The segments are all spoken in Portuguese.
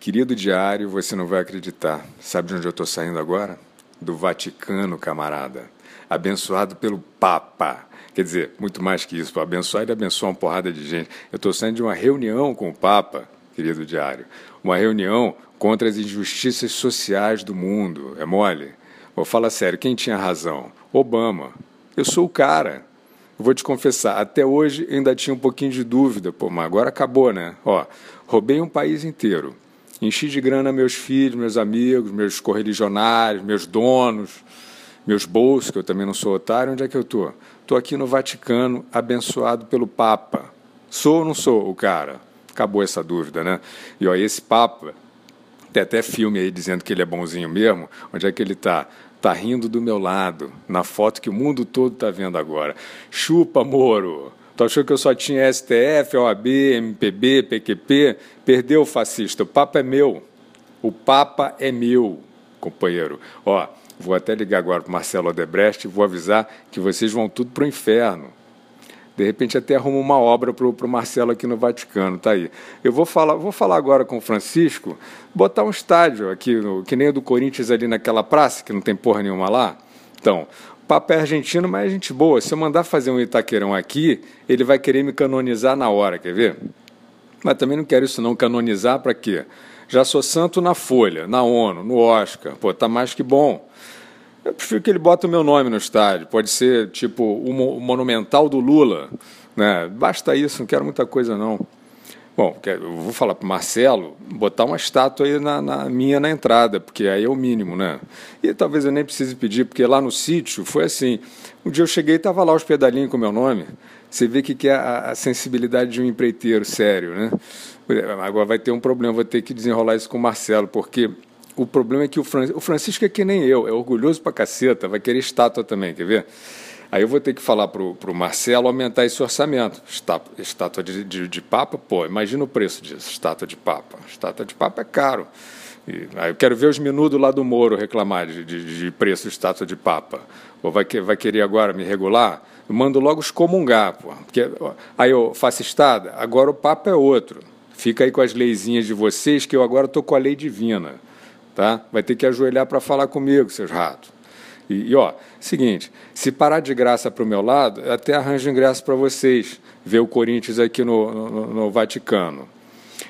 Querido diário, você não vai acreditar. Sabe de onde eu estou saindo agora? Do Vaticano, camarada. Abençoado pelo Papa. Quer dizer, muito mais que isso. Abençoar e abençoar uma porrada de gente. Eu estou saindo de uma reunião com o Papa, querido diário. Uma reunião contra as injustiças sociais do mundo. É mole? Vou falar sério, quem tinha razão? Obama. Eu sou o cara. Eu vou te confessar, até hoje ainda tinha um pouquinho de dúvida, pô, mas agora acabou, né? Ó, roubei um país inteiro Enchi de grana meus filhos, meus amigos, meus correligionários, meus donos, meus bolsos, que eu também não sou otário. Onde é que eu estou? Estou aqui no Vaticano, abençoado pelo Papa. Sou ou não sou o cara? Acabou essa dúvida, né? E ó, esse Papa, tem até filme aí dizendo que ele é bonzinho mesmo. Onde é que ele está? Está rindo do meu lado, na foto que o mundo todo está vendo agora. Chupa, Moro! Tu achou que eu só tinha STF, OAB, MPB, PQP? Perdeu, fascista. O Papa é meu. O Papa é meu, companheiro. Ó, vou até ligar agora para Marcelo Odebrecht e vou avisar que vocês vão tudo para o inferno. De repente até arrumo uma obra para o Marcelo aqui no Vaticano, tá aí. Eu vou falar, vou falar agora com o Francisco, botar um estádio aqui, que nem o do Corinthians ali naquela praça, que não tem porra nenhuma lá. Então, Papa é argentino, mas é gente boa. Se eu mandar fazer um Itaqueirão aqui, ele vai querer me canonizar na hora, quer ver? Mas também não quero isso não, canonizar para quê? Já sou santo na Folha, na ONU, no Oscar. Pô, tá mais que bom. Eu prefiro que ele bota o meu nome no estádio. Pode ser tipo o monumental do Lula. Né? Basta isso, não quero muita coisa não. Bom, eu vou falar para o Marcelo botar uma estátua aí na, na, minha na entrada, porque aí é o mínimo, né? E talvez eu nem precise pedir, porque lá no sítio foi assim. Um dia eu cheguei e estava lá os pedalinhos com o meu nome. Você vê que, que é a, a sensibilidade de um empreiteiro sério, né? Agora vai ter um problema, vou ter que desenrolar isso com o Marcelo, porque o problema é que o, Fran... o Francisco é que nem eu, é orgulhoso pra caceta, vai querer estátua também, quer ver? Aí eu vou ter que falar para o Marcelo aumentar esse orçamento. Estátua, estátua de, de, de, Papa, pô, imagina o preço disso, estátua de Papa. Estátua de Papa é caro. E, aí eu quero ver os menudos lá do Moro reclamar de, de, de preço de estátua de Papa. Ou vai, vai querer agora me regular? Eu mando logo excomungar, pô. Porque, aí eu faço estada, agora o Papa é outro. Fica aí com as leizinhas de vocês, que eu agora estou com a lei divina. Tá? Vai ter que ajoelhar para falar comigo, seus ratos. E, e, ó, seguinte, se parar de graça para o meu lado, até arranjo ingresso para vocês ver o Corinthians aqui no, no, no, Vaticano.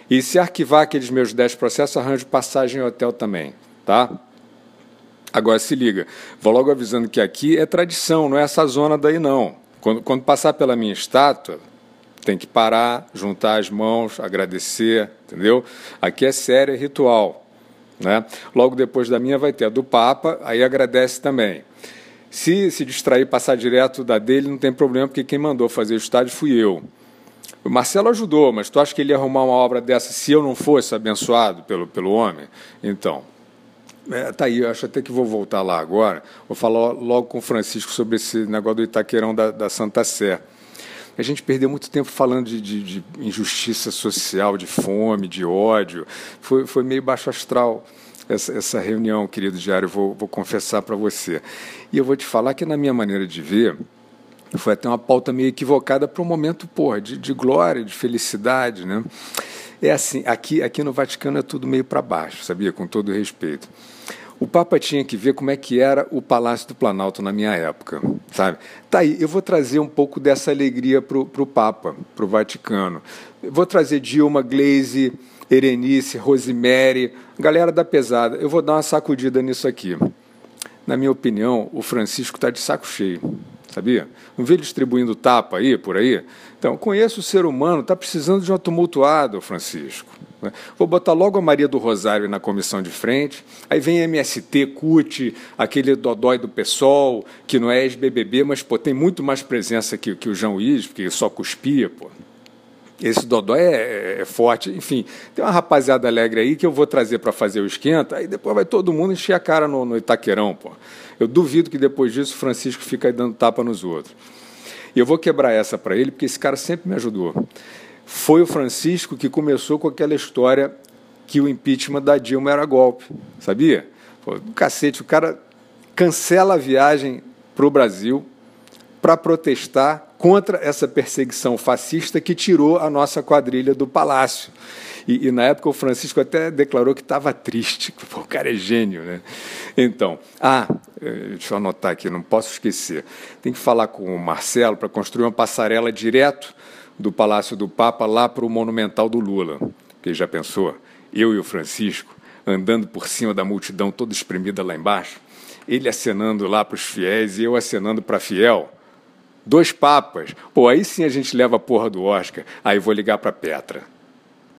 E se arquivar aqueles meus 10 processos, arranjo passagem em hotel também, tá? Agora se liga, vou logo avisando que aqui é tradição, não é essa zona daí não. Quando, quando passar pela minha estátua, tem que parar, juntar as mãos, agradecer, entendeu? Aqui é sério, é ritual. Né? Logo depois da minha vai ter a do Papa, aí agradece também. Se se distrair passar direto da dele, não tem problema, porque quem mandou fazer o estádio fui eu. O Marcelo ajudou, mas tu acha que ele ia arrumar uma obra dessa se eu não fosse abençoado pelo, pelo homem? Então, é, tá aí, eu acho até que vou voltar lá agora. Vou falar logo com o Francisco sobre esse negócio do Itaqueirão da, da Santa Sé. A gente perdeu muito tempo falando de, de, de injustiça social, de fome, de ódio. Foi, foi meio baixo astral essa, essa reunião, querido diário, vou, vou confessar para você. E eu vou te falar que, na minha maneira de ver, foi até uma pauta meio equivocada para um momento porra, de, de glória, de felicidade. Né? É assim, aqui, aqui no Vaticano é tudo meio para baixo, sabia? Com todo respeito. O Papa tinha que ver como é que era o Palácio do Planalto na minha época, sabe? Tá aí, eu vou trazer um pouco dessa alegria para o Papa, para o Vaticano. Eu vou trazer Dilma, Glaze, Erenice, Rosemary, galera da pesada. Eu vou dar uma sacudida nisso aqui. Na minha opinião, o Francisco está de saco cheio, sabia? Não vê ele distribuindo tapa aí, por aí? Então, conheço o ser humano, está precisando de uma tumultuada, Francisco. Né? Vou botar logo a Maria do Rosário na comissão de frente, aí vem MST, CUT, aquele dodói do PSOL, que não é ex-BBB, mas pô, tem muito mais presença que, que o João Luiz, porque só cuspia. Pô. Esse dodói é, é, é, forte. Enfim, tem uma rapaziada alegre aí que eu vou trazer para fazer o esquenta, aí depois vai todo mundo encher a cara no, no Itaquerão. Pô. Eu duvido que depois disso o Francisco fica aí dando tapa nos outros. E eu vou quebrar essa para ele, porque esse cara sempre me ajudou foi o Francisco que começou com aquela história que o impeachment da Dilma era golpe, sabia? Pô, cacete, o cara cancela a viagem para o Brasil para protestar contra essa perseguição fascista que tirou a nossa quadrilha do palácio. E, e na época o Francisco até declarou que estava triste. Pô, o cara é gênio, né? Então, ah, eh, deixa eu anotar aqui, não posso esquecer. Tem que falar com o Marcelo para construir uma passarela direto do Palácio do Papa lá para o Monumental do Lula. Que já pensou? Eu e o Francisco andando por cima da multidão toda espremida lá embaixo, ele acenando lá para os fiéis e eu acenando para fiel. Dois papas. Pô, aí sim a gente leva a porra do Oscar. Aí vou ligar para Petra.